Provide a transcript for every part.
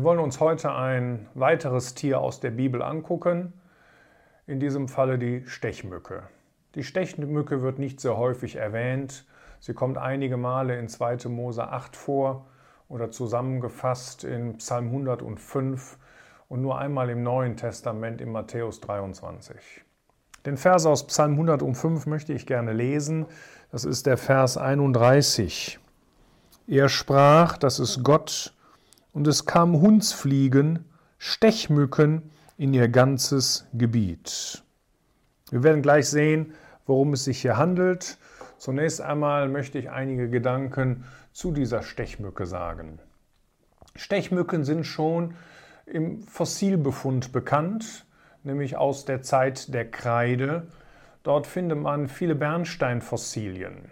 Wir wollen uns heute ein weiteres Tier aus der Bibel angucken, in diesem Falle die Stechmücke. Die Stechmücke wird nicht sehr häufig erwähnt. Sie kommt einige Male in 2. Mose 8 vor oder zusammengefasst in Psalm 105 und nur einmal im Neuen Testament in Matthäus 23. Den Vers aus Psalm 105 möchte ich gerne lesen. Das ist der Vers 31. Er sprach, das ist Gott, und es kamen Hundsfliegen, Stechmücken in ihr ganzes Gebiet. Wir werden gleich sehen, worum es sich hier handelt. Zunächst einmal möchte ich einige Gedanken zu dieser Stechmücke sagen. Stechmücken sind schon im Fossilbefund bekannt, nämlich aus der Zeit der Kreide. Dort findet man viele Bernsteinfossilien.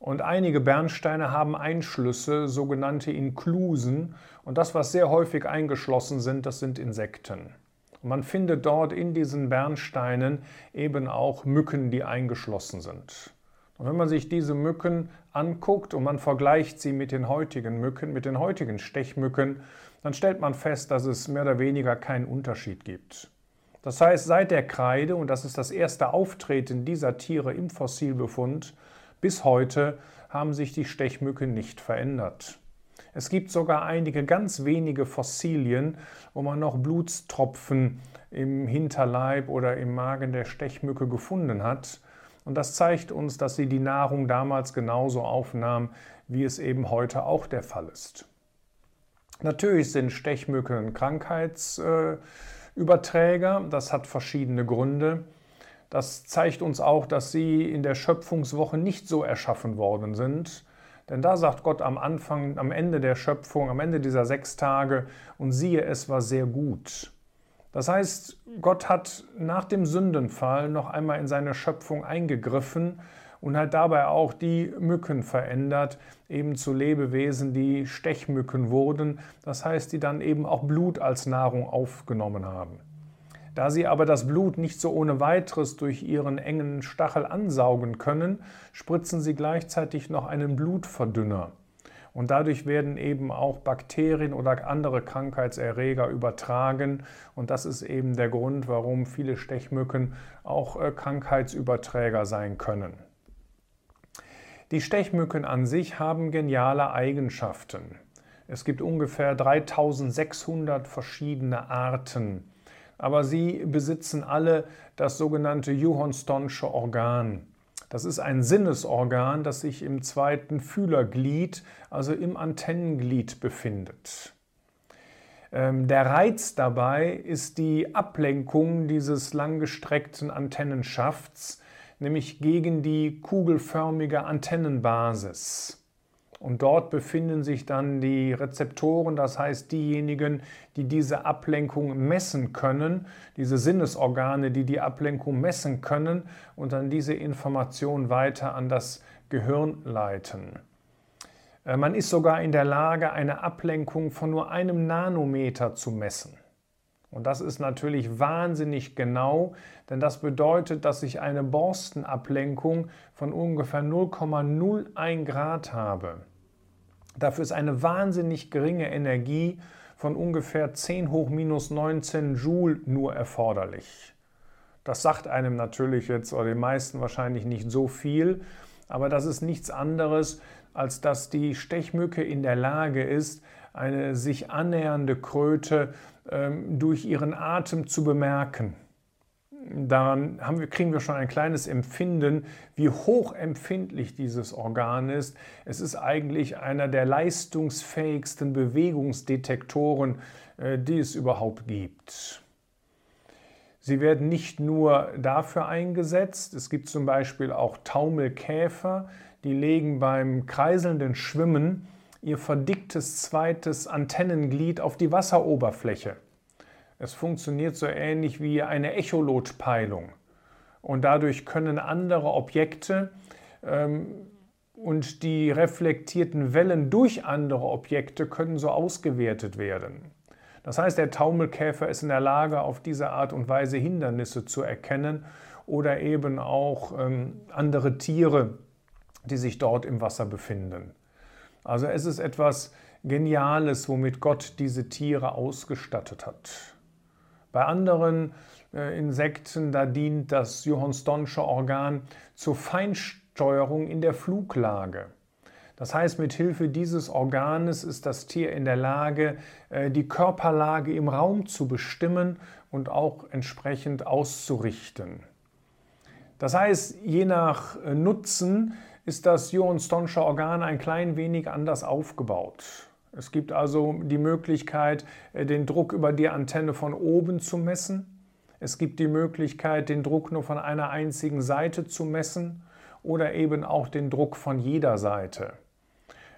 Und einige Bernsteine haben Einschlüsse, sogenannte Inklusen. Und das, was sehr häufig eingeschlossen sind, das sind Insekten. Und man findet dort in diesen Bernsteinen eben auch Mücken, die eingeschlossen sind. Und wenn man sich diese Mücken anguckt und man vergleicht sie mit den heutigen Mücken, mit den heutigen Stechmücken, dann stellt man fest, dass es mehr oder weniger keinen Unterschied gibt. Das heißt, seit der Kreide, und das ist das erste Auftreten dieser Tiere im Fossilbefund, bis heute haben sich die Stechmücken nicht verändert. Es gibt sogar einige ganz wenige Fossilien, wo man noch Blutstropfen im Hinterleib oder im Magen der Stechmücke gefunden hat. Und das zeigt uns, dass sie die Nahrung damals genauso aufnahm, wie es eben heute auch der Fall ist. Natürlich sind Stechmücken Krankheitsüberträger. Das hat verschiedene Gründe. Das zeigt uns auch, dass sie in der Schöpfungswoche nicht so erschaffen worden sind. Denn da sagt Gott am Anfang, am Ende der Schöpfung, am Ende dieser sechs Tage, und siehe, es war sehr gut. Das heißt, Gott hat nach dem Sündenfall noch einmal in seine Schöpfung eingegriffen und hat dabei auch die Mücken verändert, eben zu Lebewesen, die Stechmücken wurden, das heißt, die dann eben auch Blut als Nahrung aufgenommen haben. Da sie aber das Blut nicht so ohne weiteres durch ihren engen Stachel ansaugen können, spritzen sie gleichzeitig noch einen Blutverdünner. Und dadurch werden eben auch Bakterien oder andere Krankheitserreger übertragen. Und das ist eben der Grund, warum viele Stechmücken auch äh, Krankheitsüberträger sein können. Die Stechmücken an sich haben geniale Eigenschaften. Es gibt ungefähr 3600 verschiedene Arten aber sie besitzen alle das sogenannte Johanstonsche Organ. Das ist ein Sinnesorgan, das sich im zweiten Fühlerglied, also im Antennenglied befindet. Ähm, der Reiz dabei ist die Ablenkung dieses langgestreckten Antennenschafts, nämlich gegen die kugelförmige Antennenbasis. Und dort befinden sich dann die Rezeptoren, das heißt diejenigen, die diese Ablenkung messen können, diese Sinnesorgane, die die Ablenkung messen können und dann diese Information weiter an das Gehirn leiten. Äh, man ist sogar in der Lage, eine Ablenkung von nur einem Nanometer zu messen. Und das ist natürlich wahnsinnig genau, denn das bedeutet, dass ich eine Borstenablenkung von ungefähr 0,01 Grad habe. Dafür ist eine wahnsinnig geringe Energie von ungefähr 10 hoch minus 19 Joule nur erforderlich. Das sagt einem natürlich jetzt oder den meisten wahrscheinlich nicht so viel, aber das ist nichts anderes, als dass die Stechmücke in der Lage ist, eine sich annähernde Kröte ähm, durch ihren Atem zu bemerken daran wir, kriegen wir schon ein kleines Empfinden, wie hochempfindlich dieses Organ ist. Es ist eigentlich einer der leistungsfähigsten Bewegungsdetektoren, äh, die es überhaupt gibt. Sie werden nicht nur dafür eingesetzt, es gibt zum Beispiel auch Taumelkäfer, die legen beim kreiselnden Schwimmen ihr verdicktes zweites Antennenglied auf die Wasseroberfläche. Es funktioniert so ähnlich wie eine Echolotpeilung. Und dadurch können andere Objekte ähm, und die reflektierten Wellen durch andere Objekte können so ausgewertet werden. Das heißt, der Taumelkäfer ist in der Lage, auf diese Art und Weise Hindernisse zu erkennen oder eben auch ähm, andere Tiere, die sich dort im Wasser befinden. Also es ist etwas Geniales, womit Gott diese Tiere ausgestattet hat. Bei anderen äh, Insekten, da dient das Johann-Stonsche Organ zur Feinsteuerung in der Fluglage. Das heißt, mit Hilfe dieses Organes ist das Tier in der Lage, äh, die Körperlage im Raum zu bestimmen und auch entsprechend auszurichten. Das heißt, je nach äh, Nutzen ist das Johann-Stonsche Organ ein klein wenig anders aufgebaut. Es gibt also die Möglichkeit, äh, den Druck über die Antenne von oben zu messen. Es gibt die Möglichkeit, den Druck nur von einer einzigen Seite zu messen oder eben auch den Druck von jeder Seite.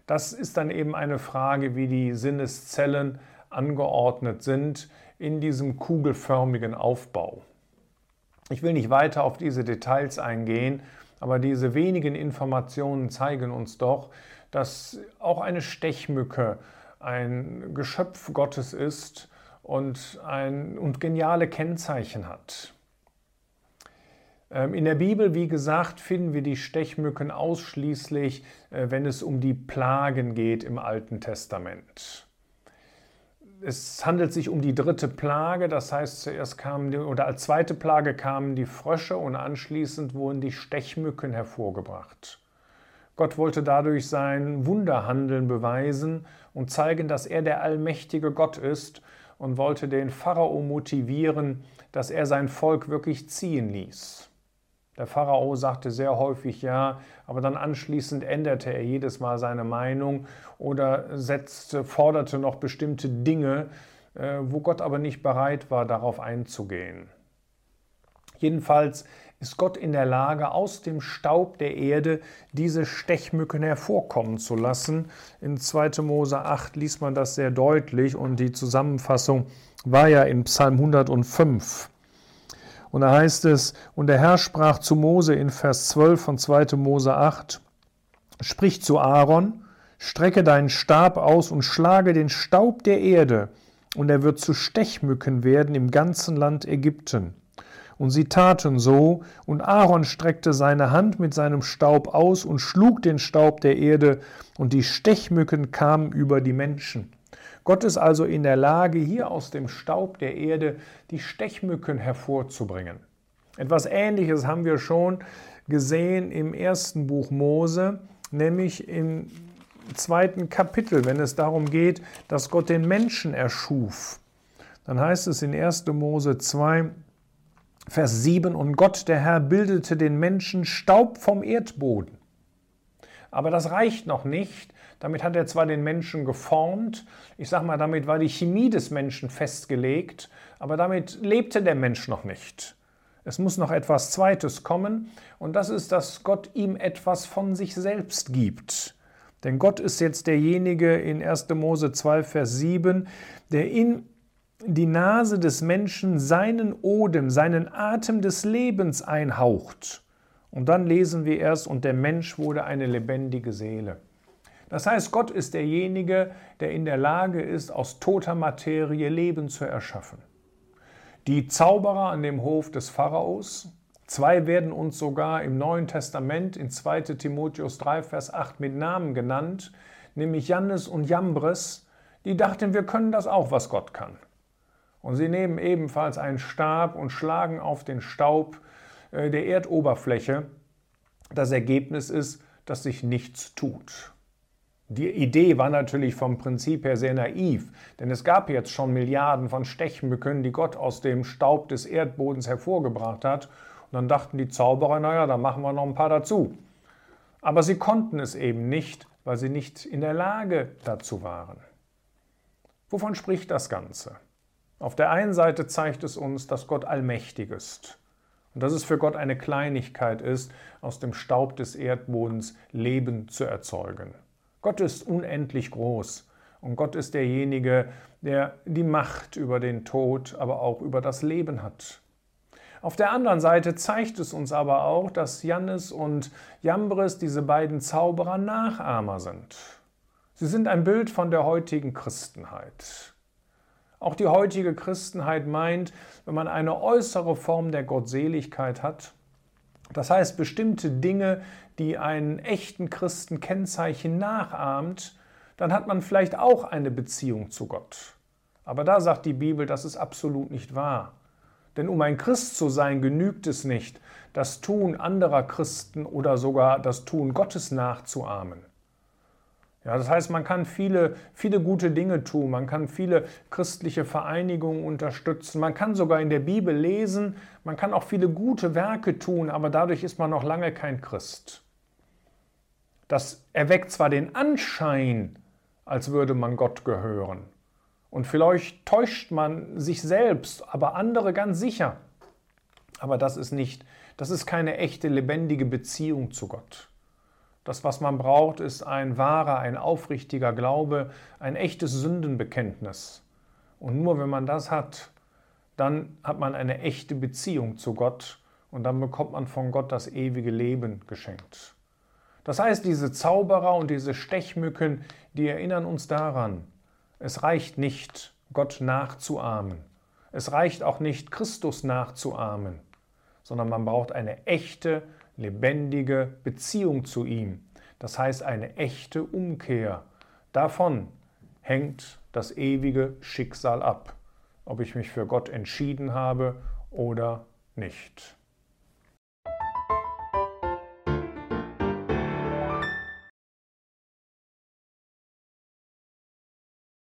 Das ist dann eben eine Frage, wie die Sinneszellen angeordnet sind in diesem kugelförmigen Aufbau. Ich will nicht weiter auf diese Details eingehen, aber diese wenigen Informationen zeigen uns doch, dass auch eine Stechmücke ein Geschöpf Gottes ist und, ein, und geniale Kennzeichen hat. Ähm, in der Bibel, wie gesagt, finden wir die Stechmücken ausschließlich, äh, wenn es um die Plagen geht im Alten Testament. Es handelt sich um die dritte Plage, das heißt, zuerst kamen die, oder als zweite Plage kamen die Frösche und anschließend wurden die Stechmücken hervorgebracht. Gott wollte dadurch sein Wunderhandeln beweisen und zeigen, dass er der allmächtige Gott ist und wollte den Pharao motivieren, dass er sein Volk wirklich ziehen ließ. Der Pharao sagte sehr häufig ja, aber dann anschließend änderte er jedes Mal seine Meinung oder setzte, forderte noch bestimmte Dinge, äh, wo Gott aber nicht bereit war, darauf einzugehen. Jedenfalls ist Gott in der Lage, aus dem Staub der Erde diese Stechmücken hervorkommen zu lassen. In 2. Mose 8 liest man das sehr deutlich und die Zusammenfassung war ja in Psalm 105. Und da heißt es, und der Herr sprach zu Mose in Vers 12 von 2. Mose 8, sprich zu Aaron, strecke deinen Stab aus und schlage den Staub der Erde, und er wird zu Stechmücken werden im ganzen Land Ägypten. Und sie taten so, und Aaron streckte seine Hand mit seinem Staub aus und schlug den Staub der Erde, und die Stechmücken kamen über die Menschen. Gott ist also in der Lage, hier aus dem Staub der Erde die Stechmücken hervorzubringen. Etwas Ähnliches haben wir schon gesehen im ersten Buch Mose, nämlich im zweiten Kapitel, wenn es darum geht, dass Gott den Menschen erschuf. Dann heißt es in 1. Mose 2, Vers 7, und Gott, der Herr, bildete den Menschen Staub vom Erdboden. Aber das reicht noch nicht, damit hat er zwar den Menschen geformt, ich sage mal, damit war die Chemie des Menschen festgelegt, aber damit lebte der Mensch noch nicht. Es muss noch etwas Zweites kommen und das ist, dass Gott ihm etwas von sich selbst gibt. Denn Gott ist jetzt derjenige in 1. Mose 2, Vers 7, der in die Nase des Menschen seinen Odem, seinen Atem des Lebens einhaucht. Und dann lesen wir erst, und der Mensch wurde eine lebendige Seele. Das heißt, Gott ist derjenige, der in der Lage ist, aus toter Materie Leben zu erschaffen. Die Zauberer an dem Hof des Pharaos, zwei werden uns sogar im Neuen Testament in 2 Timotheus 3, Vers 8 mit Namen genannt, nämlich Jannes und Jambres, die dachten, wir können das auch, was Gott kann. Und sie nehmen ebenfalls einen Stab und schlagen auf den Staub äh, der Erdoberfläche. Das Ergebnis ist, dass sich nichts tut. Die Idee war natürlich vom Prinzip her sehr naiv, denn es gab jetzt schon Milliarden von Stechmücken, die Gott aus dem Staub des Erdbodens hervorgebracht hat. Und dann dachten die Zauberer, naja, da machen wir noch ein paar dazu. Aber sie konnten es eben nicht, weil sie nicht in der Lage dazu waren. Wovon spricht das Ganze? Auf der einen Seite zeigt es uns, dass Gott allmächtig ist und dass es für Gott eine Kleinigkeit ist, aus dem Staub des Erdbodens Leben zu erzeugen. Gott ist unendlich groß und Gott ist derjenige, der die Macht über den Tod, aber auch über das Leben hat. Auf der anderen Seite zeigt es uns aber auch, dass Jannes und Jambres, diese beiden Zauberer, Nachahmer sind. Sie sind ein Bild von der heutigen Christenheit. Auch die heutige Christenheit meint, wenn man eine äußere Form der Gottseligkeit hat, das heißt, bestimmte Dinge, die einen echten Christen Kennzeichen nachahmt, dann hat man vielleicht auch eine Beziehung zu Gott. Aber da sagt die Bibel, das ist absolut nicht wahr. Denn um ein Christ zu sein, genügt es nicht, das Tun anderer Christen oder sogar das Tun Gottes nachzuahmen. Ja, das heißt, man kann viele, viele gute Dinge tun, man kann viele christliche Vereinigungen unterstützen, man kann sogar in der Bibel lesen, man kann auch viele gute Werke tun, aber dadurch ist man noch lange kein Christ. Das erweckt zwar den Anschein, als würde man Gott gehören, und vielleicht täuscht man sich selbst, aber andere ganz sicher. Aber das ist nicht, das ist keine echte lebendige Beziehung zu Gott. Das, was man braucht, ist ein wahrer, ein aufrichtiger Glaube, ein echtes Sündenbekenntnis. Und nur wenn man das hat, dann hat man eine echte Beziehung zu Gott und dann bekommt man von Gott das ewige Leben geschenkt. Das heißt, diese Zauberer und diese Stechmücken, die erinnern uns daran, es reicht nicht, Gott nachzuahmen. Es reicht auch nicht, Christus nachzuahmen, sondern man braucht eine echte, lebendige Beziehung zu ihm. Das heißt eine echte Umkehr. Davon hängt das ewige Schicksal ab, ob ich mich für Gott entschieden habe oder nicht.